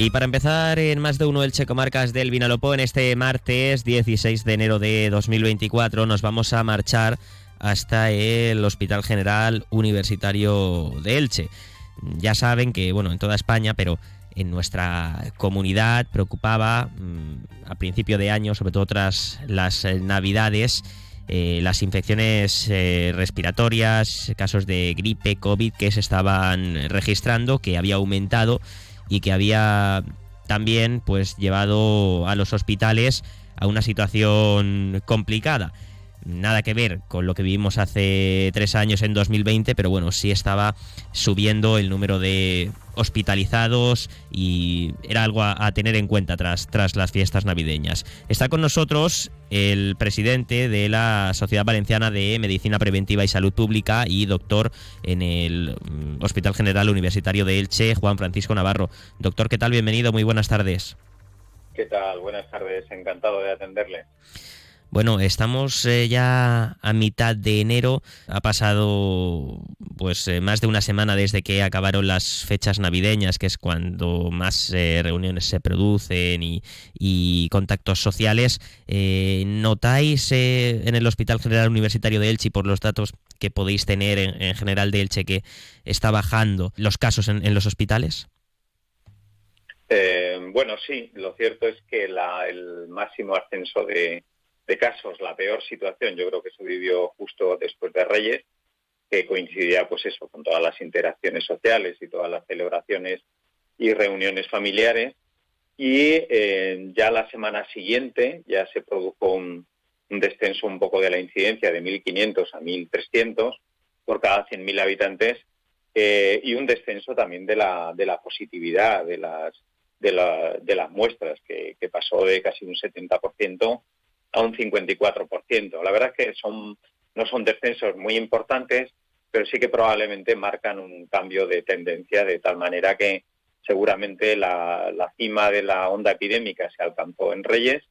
Y para empezar, en más de uno del Checomarcas del Vinalopó, en este martes 16 de enero de 2024, nos vamos a marchar hasta el Hospital General Universitario de Elche. Ya saben que, bueno, en toda España, pero en nuestra comunidad preocupaba mm, a principio de año, sobre todo tras las eh, navidades, eh, las infecciones eh, respiratorias, casos de gripe, COVID que se estaban registrando, que había aumentado y que había también pues llevado a los hospitales a una situación complicada nada que ver con lo que vivimos hace tres años en 2020, pero bueno, sí estaba subiendo el número de hospitalizados y era algo a, tener en cuenta tras, tras las fiestas navideñas. Está con nosotros el presidente de la Sociedad Valenciana de Medicina Preventiva y Salud Pública y doctor en el mm, Hospital General Universitario de Elche, Juan Francisco Navarro. Doctor, ¿qué tal? Bienvenido, muy buenas tardes. ¿Qué tal? Buenas tardes, encantado de atenderle. Bueno, estamos eh, ya a mitad de enero. Ha pasado pues eh, más de una semana desde que acabaron las fechas navideñas, que es cuando más eh, reuniones se producen y, contactos sociales. ¿Notáis en el Hospital General Universitario de Elche, por los datos que podéis tener en, general de Elche, que está bajando los casos en, los hospitales? bueno, sí, lo cierto es que el máximo ascenso de, de casos, la peor situación, yo creo que se vivió justo después de Reyes, que coincidía pues eso, con todas las interacciones sociales y todas las celebraciones y reuniones familiares. Y eh, ya la semana siguiente ya se produjo un, descenso un poco de la incidencia de 1.500 a 1.300 por cada 100.000 habitantes eh, y un descenso también de la, de la positividad de las, de, la, de las muestras, que, que pasó de casi un 70% a un 54%. La verdad es que son, no son descensos muy importantes, pero sí que probablemente marcan un cambio de tendencia de tal manera que seguramente la, cima de la onda epidémica se alcanzó en Reyes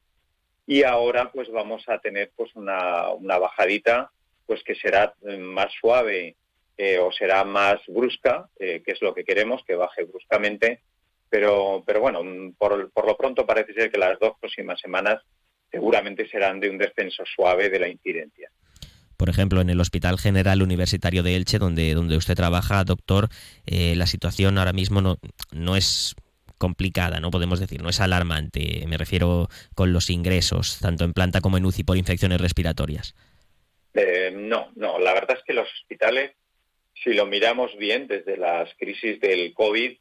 y ahora pues vamos a tener pues una, bajadita pues que será más suave eh, o será más brusca, eh, que es lo que queremos, que baje bruscamente, pero, bueno, por lo pronto parece ser que las dos próximas semanas seguramente serán de un descenso suave de la incidencia. Por ejemplo, en el Hospital General Universitario de Elche, donde, donde usted trabaja, doctor, eh, la situación ahora mismo no, no es complicada, no podemos decir, no es alarmante. Me refiero con los ingresos, tanto en planta como en UCI por infecciones respiratorias. Eh, no, no. La verdad es que los hospitales, si lo miramos bien desde las crisis del COVID,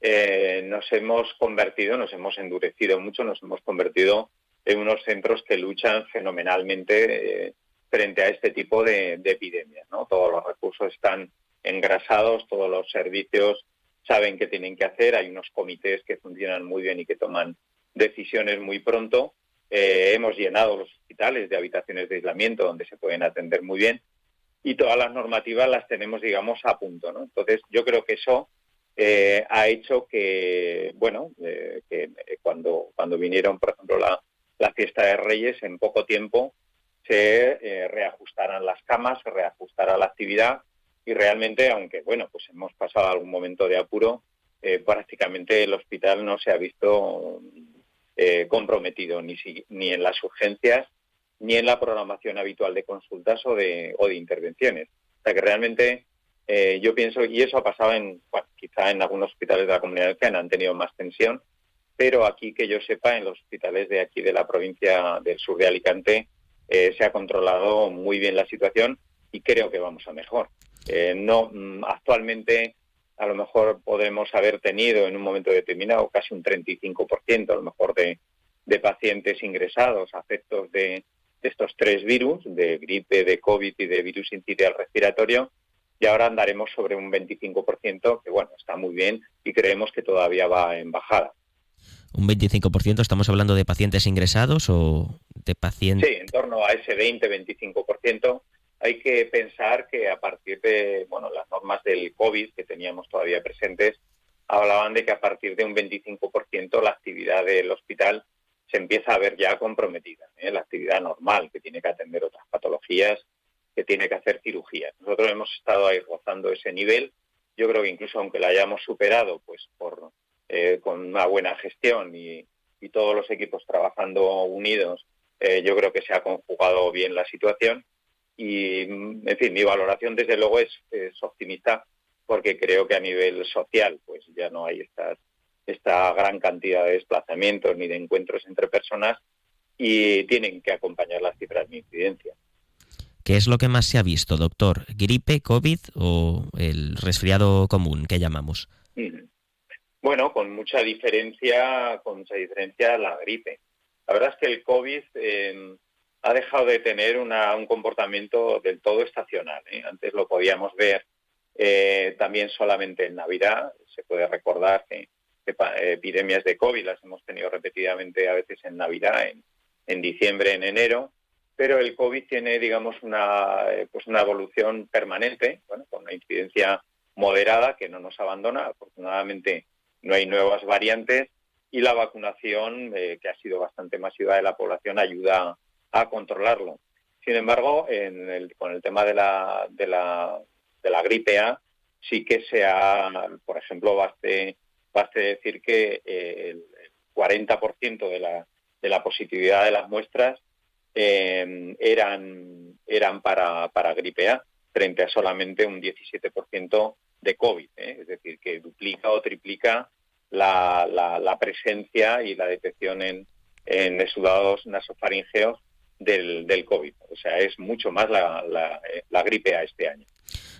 eh, nos hemos convertido, nos hemos endurecido mucho, nos hemos convertido en unos centros que luchan fenomenalmente eh, frente a este tipo de, epidemias. ¿no? Todos los recursos están engrasados, todos los servicios saben qué tienen que hacer, hay unos comités que funcionan muy bien y que toman decisiones muy pronto. Eh, hemos llenado los hospitales de habitaciones de aislamiento donde se pueden atender muy bien y todas las normativas las tenemos, digamos, a punto. ¿no? Entonces, yo creo que eso eh, ha hecho que, bueno, que cuando, cuando vinieron, por ejemplo, la, la fiesta de Reyes, en poco tiempo se eh, reajustarán las camas, se reajustará la actividad y realmente, aunque bueno, pues hemos pasado algún momento de apuro, eh, prácticamente el hospital no se ha visto eh, comprometido ni, ni en las urgencias ni en la programación habitual de consultas o de, o de intervenciones. O sea que realmente yo pienso, y eso ha pasado en, quizá en algunos hospitales de la comunidad que han tenido más tensión, pero aquí que yo sepa, en los hospitales de aquí de la provincia del sur de Alicante eh, se ha controlado muy bien la situación y creo que vamos a mejor. Eh, no, mm, actualmente a lo mejor podemos haber tenido en un momento determinado casi un 35% a lo mejor de, pacientes ingresados afectos de, estos tres virus, de gripe, de COVID y de virus incidial respiratorio, y ahora andaremos sobre un 25%, que bueno, está muy bien y creemos que todavía va en bajada un 25%, ¿estamos hablando de pacientes ingresados o de pacientes? Sí, en torno a ese 20-25%. Hay que pensar que a partir de bueno, las normas del COVID que teníamos todavía presentes, hablaban de que a partir de un 25% la actividad del hospital se empieza a ver ya comprometida. ¿eh? La actividad normal, que tiene que atender otras patologías, que tiene que hacer cirugía. Nosotros hemos estado ahí rozando ese nivel. Yo creo que incluso aunque la hayamos superado, pues por eh, con una buena gestión y, todos los equipos trabajando unidos, eh, yo creo que se ha conjugado bien la situación. Y, en fin, mi valoración desde luego es, optimista porque creo que a nivel social pues ya no hay estas, esta gran cantidad de desplazamientos ni de encuentros entre personas y tienen que acompañar las cifras de incidencia. ¿Qué es lo que más se ha visto, doctor? ¿Gripe, COVID o el resfriado común que llamamos? Bueno, con mucha diferencia, con mucha diferencia la gripe. La verdad es que el COVID eh, ha dejado de tener un comportamiento del todo estacional. ¿eh? Antes lo podíamos ver eh, también solamente en Navidad. Se puede recordar que, epidemias de COVID las hemos tenido repetidamente a veces en Navidad, en, diciembre, en enero pero el COVID tiene, digamos, una, pues una evolución permanente, bueno, con una incidencia moderada que no nos abandona. Afortunadamente no hay nuevas variantes y la vacunación, eh, que ha sido bastante masiva de la población, ayuda a controlarlo. Sin embargo, con el tema de la, de, la, de la gripe A, sí que se ha, por ejemplo, baste, baste decir que eh, el 40% de la, de la positividad de las muestras eh, eran, eran para, para gripe A, frente a solamente un 17% de COVID. ¿eh? Es decir, que duplica o triplica la, la, presencia y la detección en, en exudados nasofaringeos del, del, COVID. O sea, es mucho más la, la, la, gripe a este año.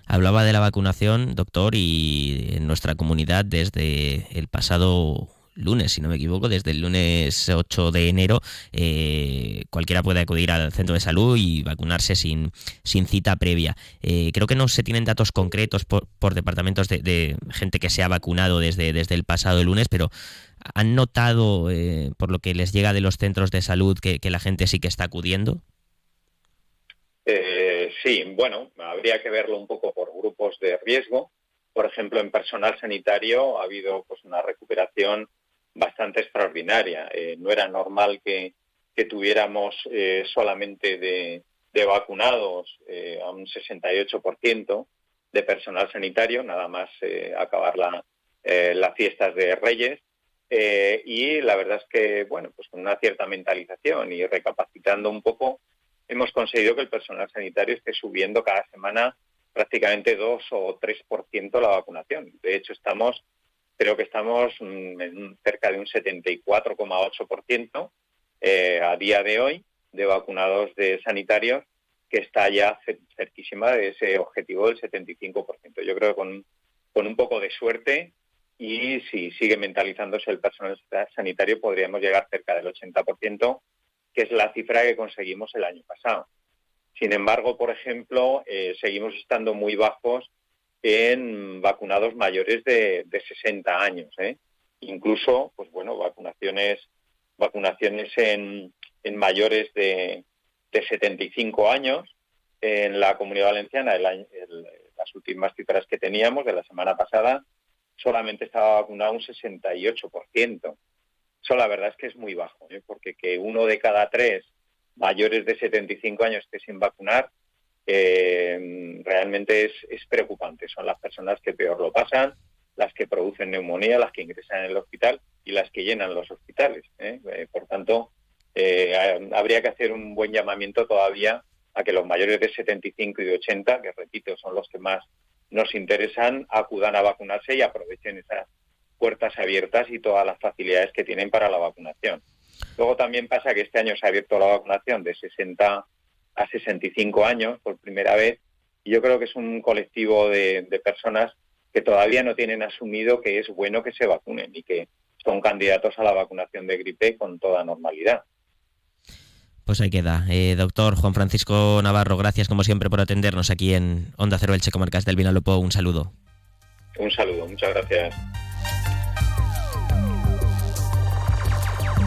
Hablaba de la vacunación, doctor, y en nuestra comunidad desde el pasado lunes, si no me equivoco, desde el lunes 8 de enero, eh, cualquiera puede acudir al centro de salud y vacunarse sin, sin cita previa. Eh, creo que no se tienen datos concretos por, departamentos de, gente que se ha vacunado desde, desde el pasado lunes, pero ¿han notado, eh, por lo que les llega de los centros de salud, que, la gente sí que está acudiendo? sí, bueno, habría que verlo un poco por grupos de riesgo. Por ejemplo, en personal sanitario ha habido pues una recuperación bastante extraordinaria. Eh, no era normal que, tuviéramos eh, solamente de, vacunados eh, a un 68% de personal sanitario, nada más acabar la, las fiestas de Reyes. y la verdad es que, bueno, pues con una cierta mentalización y recapacitando un poco, hemos conseguido que el personal sanitario esté subiendo cada semana prácticamente 2 o 3% la vacunación. De hecho, estamos creo que estamos mm, en cerca de un 74,8% eh, a día de hoy de vacunados de sanitarios, que está ya cerquísima de ese objetivo del 75%. Yo creo que con, un poco de suerte y si sigue mentalizándose el personal sanitario podríamos llegar cerca del 80%, que es la cifra que conseguimos el año pasado. Sin embargo, por ejemplo, eh, seguimos estando muy bajos en vacunados mayores de, de 60 años. ¿eh? Incluso, pues bueno, vacunaciones, vacunaciones en, en mayores de, de 75 años. En la Comunidad Valenciana, el las últimas cifras que teníamos de la semana pasada, solamente estaba vacunado un 68%. Eso la verdad es que es muy bajo, ¿eh? porque que uno de cada tres mayores de 75 años esté sin vacunar eh, realmente es, es, preocupante. Son las personas que peor lo pasan, las que producen neumonía, las que ingresan en el hospital y las que llenan los hospitales. ¿eh? Eh, por tanto, eh, habría que hacer un buen llamamiento todavía a que los mayores de 75 y de 80, que repito, son los que más nos interesan, acudan a vacunarse y aprovechen esas puertas abiertas y todas las facilidades que tienen para la vacunación. Luego también pasa que este año se ha abierto la vacunación de 60 a 65 años por primera vez. Y yo creo que es un colectivo de, personas que todavía no tienen asumido que es bueno que se vacunen y que son candidatos a la vacunación de gripe con toda normalidad. Pues ahí queda. Eh, doctor Juan Francisco Navarro, gracias como siempre por atendernos aquí en Onda Cero Elche Comarcas del Vinalopó. Un saludo. Un saludo, muchas gracias.